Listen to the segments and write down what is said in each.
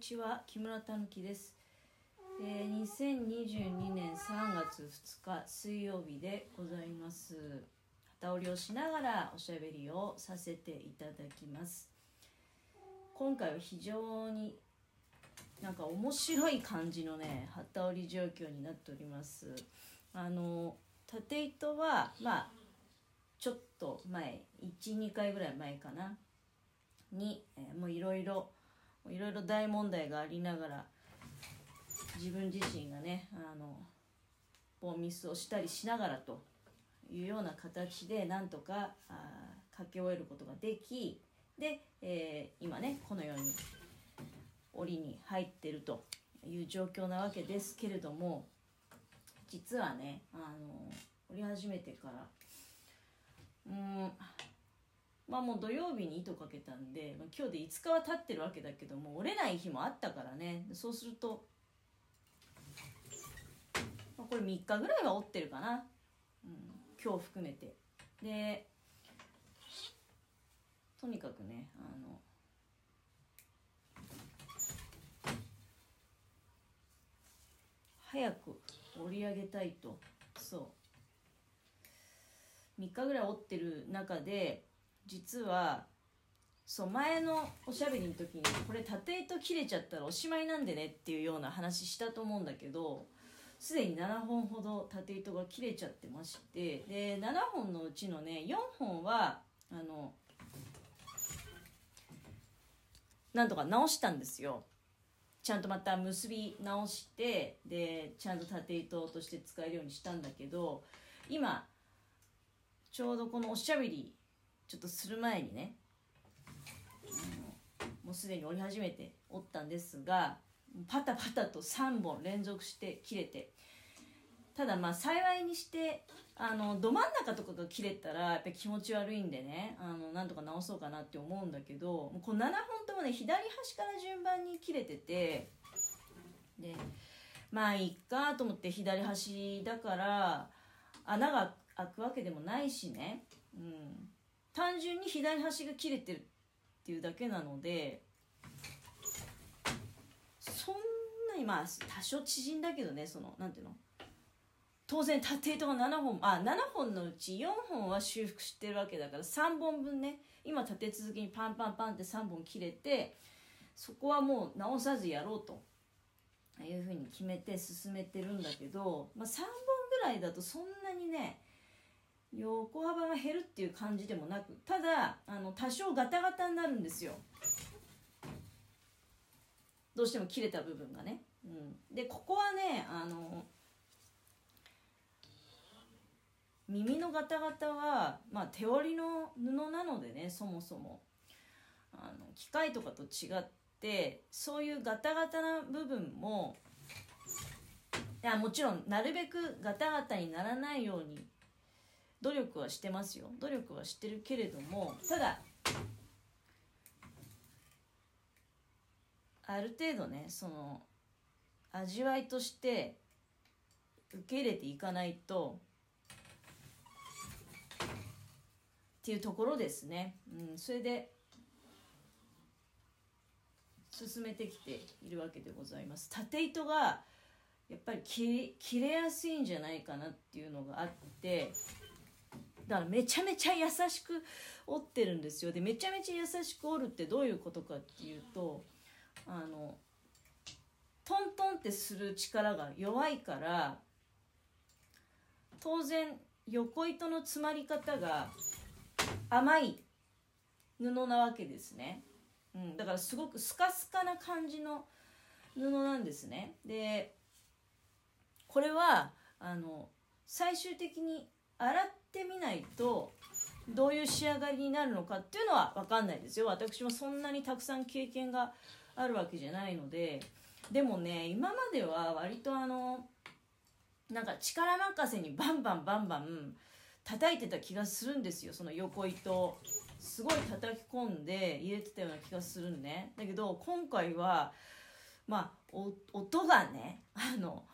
ちは木村たぬきです、えー、2022年3月2日水曜日でございます。旗織りをしながらおしゃべりをさせていただきます。今回は非常になんか面白い感じのね旗織り状況になっております。あの縦糸はまあちょっと前12回ぐらい前かなに、えーもういろいろいろいろ大問題がありながら自分自身がねあのボンミスをしたりしながらというような形でなんとかあ書き終えることができで、えー今ねこのように檻に入ってるという状況なわけですけれども実はねあの折り始めてからうんまあもう土曜日に糸かけたんで、まあ、今日で5日は経ってるわけだけども折れない日もあったからね。そうすると、まあ、これ3日ぐらいは折ってるかな、うん、今日含めて。でとにかくねあの早く折り上げたいと。そう。3日ぐらい折ってる中で実はそう前のおしゃべりの時にこれ縦糸切れちゃったらおしまいなんでねっていうような話したと思うんだけどすでに7本ほど縦糸が切れちゃってましてで7本のうちのね4本はあのなんとか直したんですよ。ちゃんとまた結び直してでちゃんと縦糸として使えるようにしたんだけど今ちょうどこのおしゃべりちょっとする前にねもうすでに折り始めて折ったんですがパタパタと3本連続して切れてただまあ幸いにしてあのど真ん中とかが切れたらやっぱ気持ち悪いんでねあのなんとか直そうかなって思うんだけどもう7本ともね左端から順番に切れててでまあいっかと思って左端だから穴が開くわけでもないしね、うん、単純に左端が切れてるっていうだけなのでそんなにまあ多少縮んだけどねそのなんていうの？当然縦糸が7本あ7本のうち4本は修復してるわけだから3本分ね今立て続けにパンパンパンって3本切れてそこはもう直さずやろうと。いうふうに決めて進めてるんだけど、まあ、3本ぐらいだとそんなにね横幅が減るっていう感じでもなくただあの多少ガタガタになるんですよ。どうしても切れた部分がね、うん、でここはねあの耳のガタガタは、まあ、手織りの布なのでねそもそも。あの機械とかと違ってそういうガタガタな部分もいやもちろんなるべくガタガタにならないように努力はしてますよ。努力はしてるけれどもただある程度ねその味わいとして受け入れていかないとっていうところですね、うん、それで進めてきているわけでございます。縦糸がやっぱり切切れやすいんじゃないかなっていうのがあってだからめちゃめちゃ優しく折ってるんですよ。でめちゃめちゃ優しく折るってどういうことかっていうとあのトントンってする力が弱いから当然横糸の詰まり方が甘い布なわけですね、うん、だからすごくスカスカな感じの布なんですね。でこれはあの最終的に洗ってみないとどういう仕上がりになるのかっていうのは分かんないですよ。私もそんなにたくさん経験があるわけじゃないので。でもね今までは割とあのなんか力任せにバンバンバンバン叩いてた気がするんですよ。その横糸すごい叩き込んで入れてたような気がするんね。だけど今回はまあ音がねあの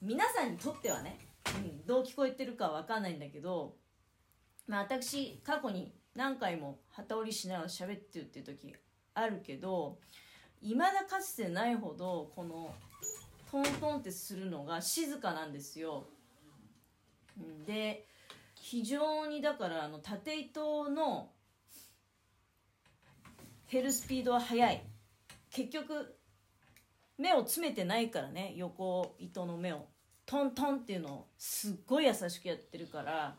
皆さんにとってはね、うん、どう聞こえてるかは分かんないんだけど、まあ、私過去に何回も旗織りしながら喋ってるっていう時あるけど未だかつてないほどこのトントンってするのが静かなんですよ。で非常にだからあの縦糸の減るスピードは速い。結局目を詰めてないからね横糸の目を。トントンっていうのをすっごい優しくやってるから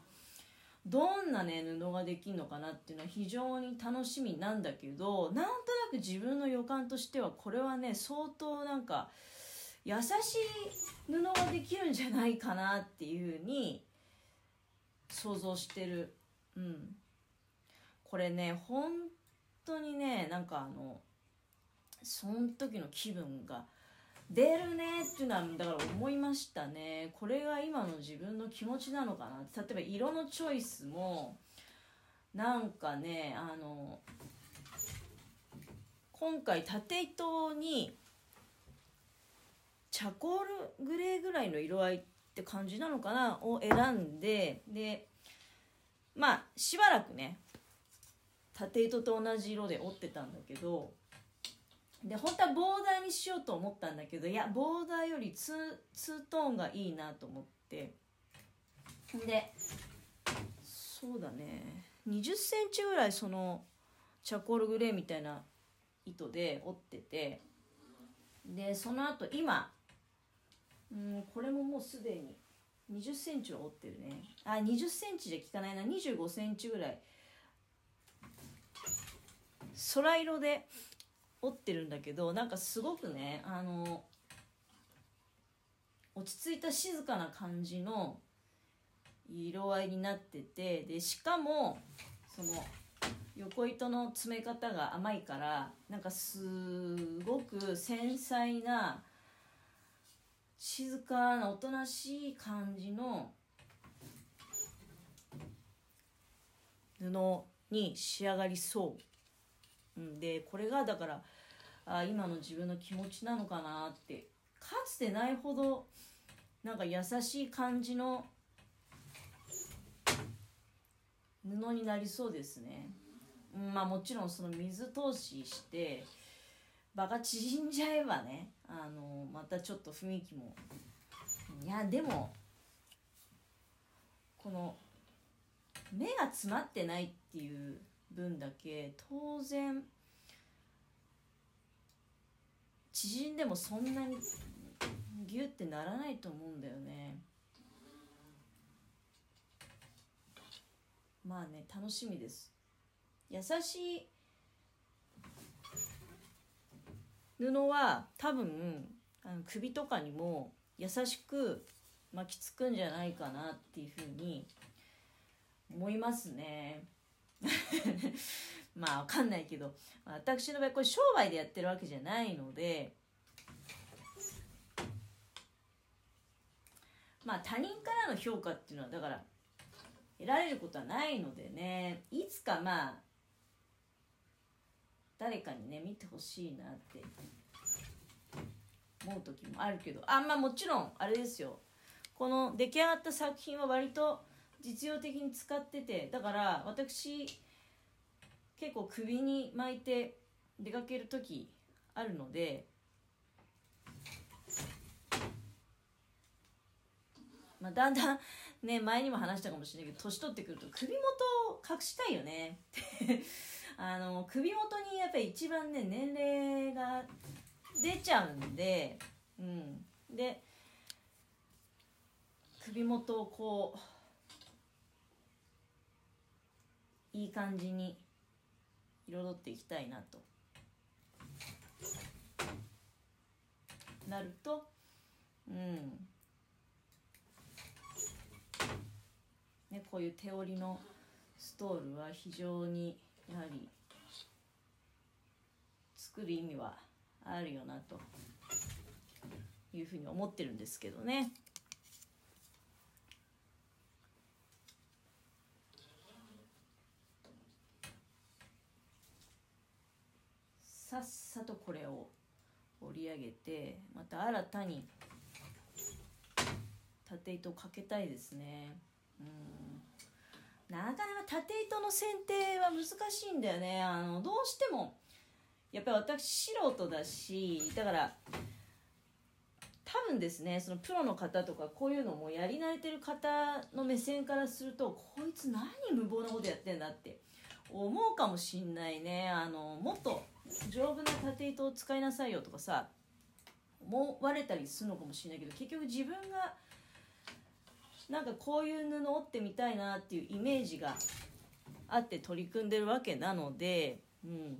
どんなね布ができるのかなっていうのは非常に楽しみなんだけどなんとなく自分の予感としてはこれはね相当なんか優しい布ができるんじゃないかなっていうふうに想像してる。うん。これね本当にねなんかあのその時の気分が出るねっていうのはだから思いましたね。これが今の自分の気持ちなのかな例えば色のチョイスもなんかねあの今回縦糸にチャコールグレーぐらいの色合いって感じなのかなを選んででまあしばらくね縦糸と同じ色で折ってたんだけどで本当はボーダーにしようと思ったんだけどいやボーダーよりツーツートーンがいいなと思って。でそうだね。2 0センチぐらいそのチャコールグレーみたいな糸で折っててでその後今うんこれももうすでに2 0センチは折ってるね。あ2 0センチじゃ効かないな。2 5センチぐらい。空色で折ってるんだけどなんかすごくねあの落ち着いた静かな感じの色合いになっててでしかもその横糸の詰め方が甘いからなんかすごく繊細な静かなおとなしい感じの布に仕上がりそう、うん、でこれがだからあ今の自分の気持ちなのかなって。かつてないほどなんか優しい感じの布になりそうですね、うん、まあもちろんその水通しして場が縮んじゃえばねあのまたちょっと雰囲気も。いやでもこの目が詰まってないっていう分だけ当然縮んでもそんなにギュってならないと思うんだよね。まあね楽しみです。優しい布は多分あの首とかにも優しく巻きつくんじゃないかなっていうふうに思いますね。まあわかんないけど。私の場合これ商売でやってるわけじゃないので。まあ他人からの評価っていうのはだから得られることはないのでね。いつかまあ誰かにね見てほしいなって思う時もあるけど。あんまあもちろんあれですよ。この出来上がった作品は割と実用的に使っててだから私結構首に巻いて出かける時あるのでまあ、だんだんね前にも話したかもしれないけど年取ってくると首元を隠したいよね。あの首元にやっぱり一番ね年齢が出ちゃうんでうん。で首元をこういい感じに彩っていきたいなとなるとうんね、こういう手織りのストールは非常にやはり作る意味はあるよなというふうに思ってるんですけどね。さっさとこれを織り上げてまた新たに縦糸をかけたいですね。うん。なかなか縦糸の剪定は難しいんだよね。あのどうしてもやっぱり私素人だしだから多分ですねそのプロの方とかこういうのもやり慣れてる方の目線からするとこいつ何無謀なことやってんだって思うかもしんないね。あのもっと丈夫な縦糸を使いなさいよとかさ思われたりするのかもしれないけど結局自分がなんかこういう布を折ってみたいなっていうイメージがあって取り組んでるわけなので、うん、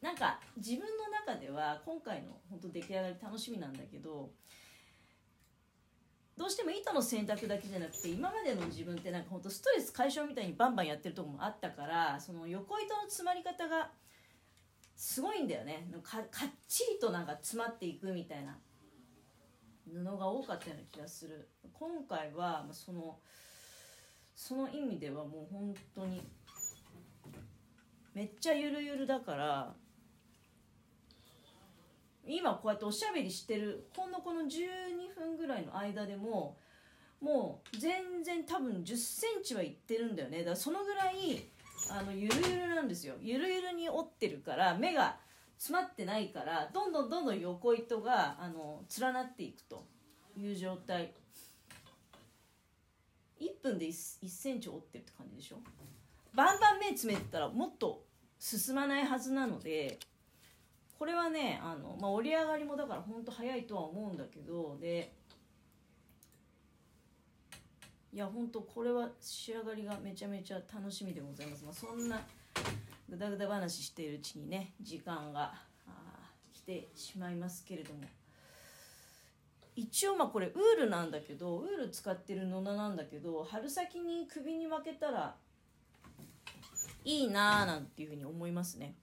なんか自分の中では今回の本当出来上がり楽しみなんだけどどうしても糸の選択だけじゃなくて今までの自分ってなんか本当ストレス解消みたいにバンバンやってるとこもあったからその横糸の詰まり方がすごいんだよね。かっちりとなんか詰まっていくみたいな。布が多かったような気がする。今回はそのその意味ではもう本当にめっちゃゆるゆるだから今こうやっておしゃべりしてるほんのこの12分ぐらいの間でももう全然多分1 0センチはいってるんだよね。だからそのぐらいあのゆるゆるなんですよ。ゆるゆるに折ってるから目が詰まってないからどんどんどんどん横糸があの連なっていくという状態。1分で 1, 1センチ折ってるって感じでしょ。バンバン目詰めてたらもっと進まないはずなのでこれはねあの、まあ、折り上がりもだからほんと早いとは思うんだけどでいやほんとこれは仕上がりがめちゃめちゃ楽しみでございます、まあ、そんなぐだぐだ話しているうちにね時間が来てしまいますけれども。一応まあこれウールなんだけどウール使ってる布なんだけど春先に首に巻けたらいいなーなんていうふうに思いますね。